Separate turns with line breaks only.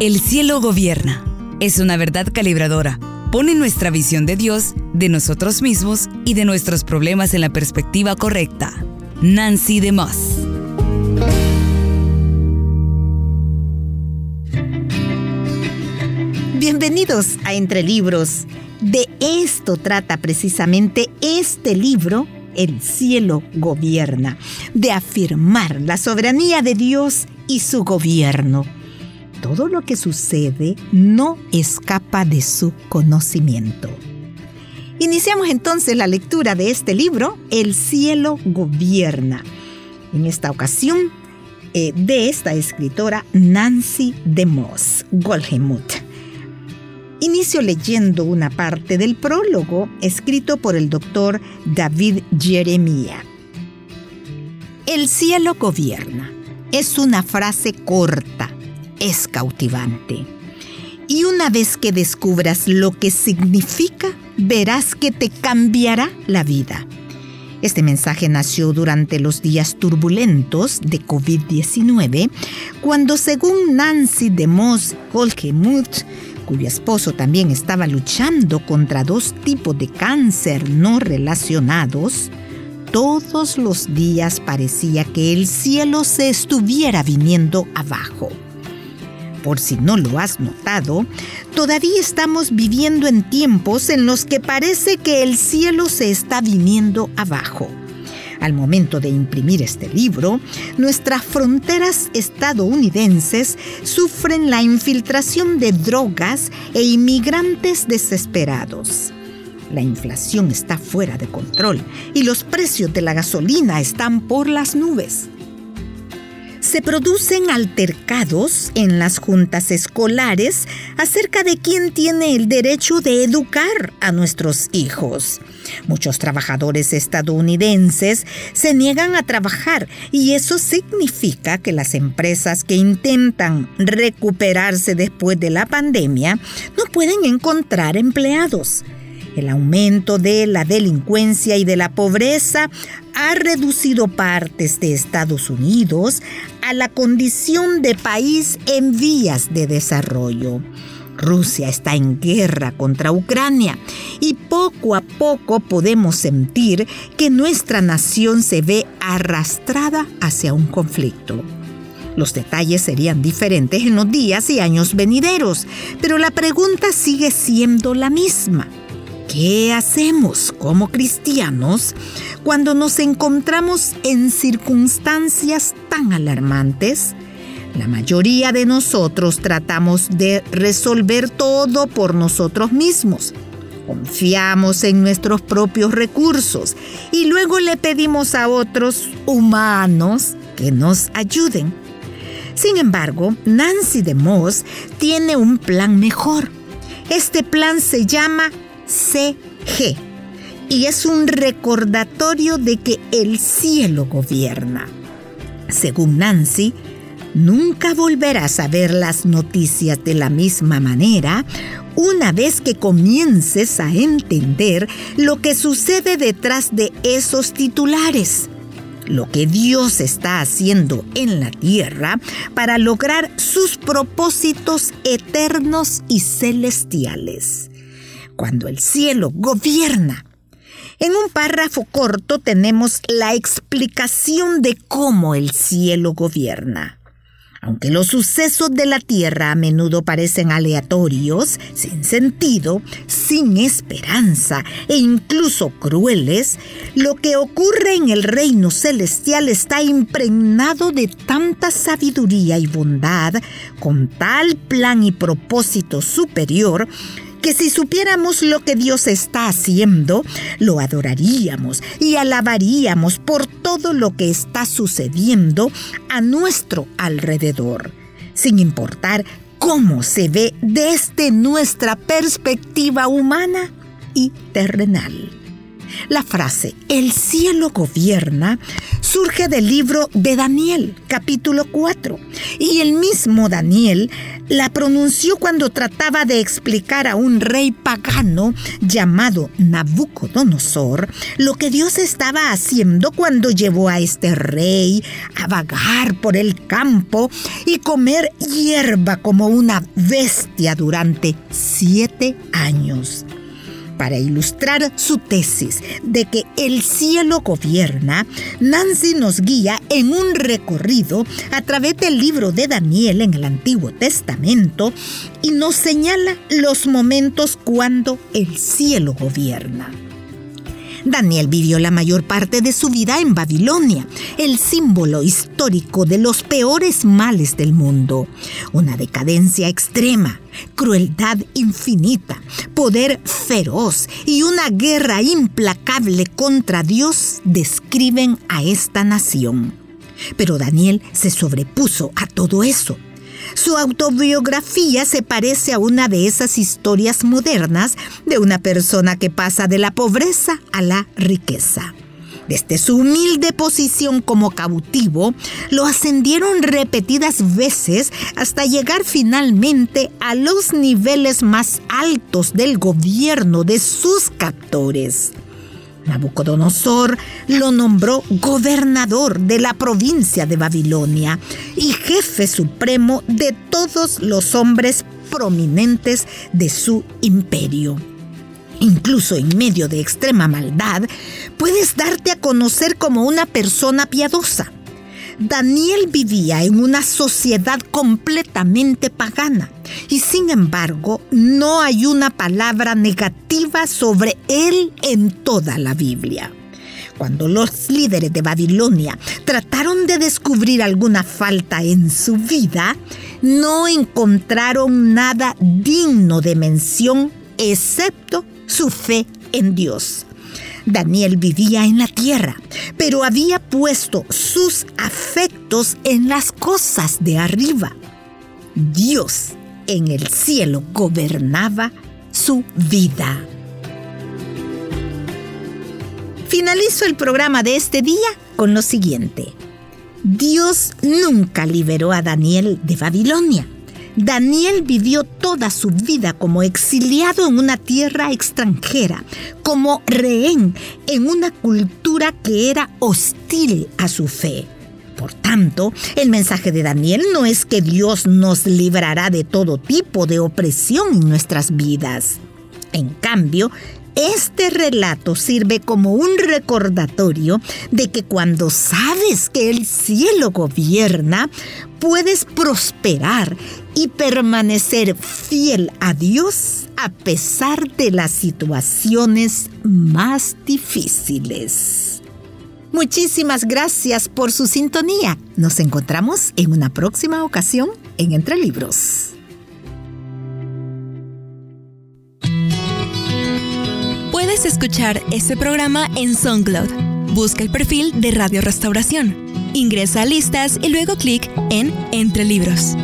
El cielo gobierna. Es una verdad calibradora. Pone nuestra visión de Dios, de nosotros mismos y de nuestros problemas en la perspectiva correcta. Nancy DeMoss.
Bienvenidos a Entre Libros. De esto trata precisamente este libro, El cielo gobierna, de afirmar la soberanía de Dios y su gobierno todo lo que sucede no escapa de su conocimiento. Iniciamos entonces la lectura de este libro, El cielo gobierna. En esta ocasión, eh, de esta escritora Nancy DeMoss Golgemut. Inicio leyendo una parte del prólogo escrito por el doctor David Jeremia. El cielo gobierna. Es una frase corta, es cautivante. Y una vez que descubras lo que significa, verás que te cambiará la vida. Este mensaje nació durante los días turbulentos de COVID-19, cuando según Nancy DeMoss Holgemuth, cuyo esposo también estaba luchando contra dos tipos de cáncer no relacionados, todos los días parecía que el cielo se estuviera viniendo abajo por si no lo has notado, todavía estamos viviendo en tiempos en los que parece que el cielo se está viniendo abajo. Al momento de imprimir este libro, nuestras fronteras estadounidenses sufren la infiltración de drogas e inmigrantes desesperados. La inflación está fuera de control y los precios de la gasolina están por las nubes se producen altercados en las juntas escolares acerca de quién tiene el derecho de educar a nuestros hijos. Muchos trabajadores estadounidenses se niegan a trabajar y eso significa que las empresas que intentan recuperarse después de la pandemia no pueden encontrar empleados. El aumento de la delincuencia y de la pobreza ha reducido partes de Estados Unidos a la condición de país en vías de desarrollo. Rusia está en guerra contra Ucrania y poco a poco podemos sentir que nuestra nación se ve arrastrada hacia un conflicto. Los detalles serían diferentes en los días y años venideros, pero la pregunta sigue siendo la misma. ¿Qué hacemos como cristianos cuando nos encontramos en circunstancias tan alarmantes? La mayoría de nosotros tratamos de resolver todo por nosotros mismos. Confiamos en nuestros propios recursos y luego le pedimos a otros humanos que nos ayuden. Sin embargo, Nancy DeMoss tiene un plan mejor. Este plan se llama CG y es un recordatorio de que el cielo gobierna. Según Nancy, nunca volverás a ver las noticias de la misma manera una vez que comiences a entender lo que sucede detrás de esos titulares. Lo que Dios está haciendo en la tierra para lograr sus propósitos eternos y celestiales cuando el cielo gobierna. En un párrafo corto tenemos la explicación de cómo el cielo gobierna. Aunque los sucesos de la tierra a menudo parecen aleatorios, sin sentido, sin esperanza e incluso crueles, lo que ocurre en el reino celestial está impregnado de tanta sabiduría y bondad, con tal plan y propósito superior, que si supiéramos lo que Dios está haciendo, lo adoraríamos y alabaríamos por todo lo que está sucediendo a nuestro alrededor, sin importar cómo se ve desde nuestra perspectiva humana y terrenal. La frase El cielo gobierna surge del libro de Daniel, capítulo 4, y el mismo Daniel la pronunció cuando trataba de explicar a un rey pagano llamado Nabucodonosor lo que Dios estaba haciendo cuando llevó a este rey a vagar por el campo y comer hierba como una bestia durante siete años para ilustrar su tesis de que el cielo gobierna, Nancy nos guía en un recorrido a través del libro de Daniel en el Antiguo Testamento y nos señala los momentos cuando el cielo gobierna. Daniel vivió la mayor parte de su vida en Babilonia, el símbolo histórico de los peores males del mundo. Una decadencia extrema, crueldad infinita, poder feroz y una guerra implacable contra Dios describen a esta nación. Pero Daniel se sobrepuso a todo eso su autobiografía se parece a una de esas historias modernas de una persona que pasa de la pobreza a la riqueza. Desde su humilde posición como cautivo, lo ascendieron repetidas veces hasta llegar finalmente a los niveles más altos del gobierno de sus captores. Nabucodonosor lo nombró gobernador de la provincia de Babilonia y jefe supremo de todos los hombres prominentes de su imperio. Incluso en medio de extrema maldad, puedes darte a conocer como una persona piadosa Daniel vivía en una sociedad completamente pagana y sin embargo no hay una palabra negativa sobre él en toda la Biblia. Cuando los líderes de Babilonia trataron de descubrir alguna falta en su vida, no encontraron nada digno de mención excepto su fe en Dios. Daniel vivía en la tierra, pero había puesto sus afectos en las cosas de arriba. Dios en el cielo gobernaba su vida. Finalizo el programa de este día con lo siguiente. Dios nunca liberó a Daniel de Babilonia. Daniel vivió toda su vida como exiliado en una tierra extranjera, como rehén en una cultura que era hostil a su fe. Por tanto, el mensaje de Daniel no es que Dios nos librará de todo tipo de opresión en nuestras vidas. En cambio, este relato sirve como un recordatorio de que cuando sabes que el cielo gobierna, puedes prosperar y permanecer fiel a Dios a pesar de las situaciones más difíciles. Muchísimas gracias por su sintonía. Nos encontramos en una próxima ocasión en Entre Libros.
Puedes escuchar este programa en SoundCloud. Busca el perfil de Radio Restauración. Ingresa a listas y luego clic en Entre Libros.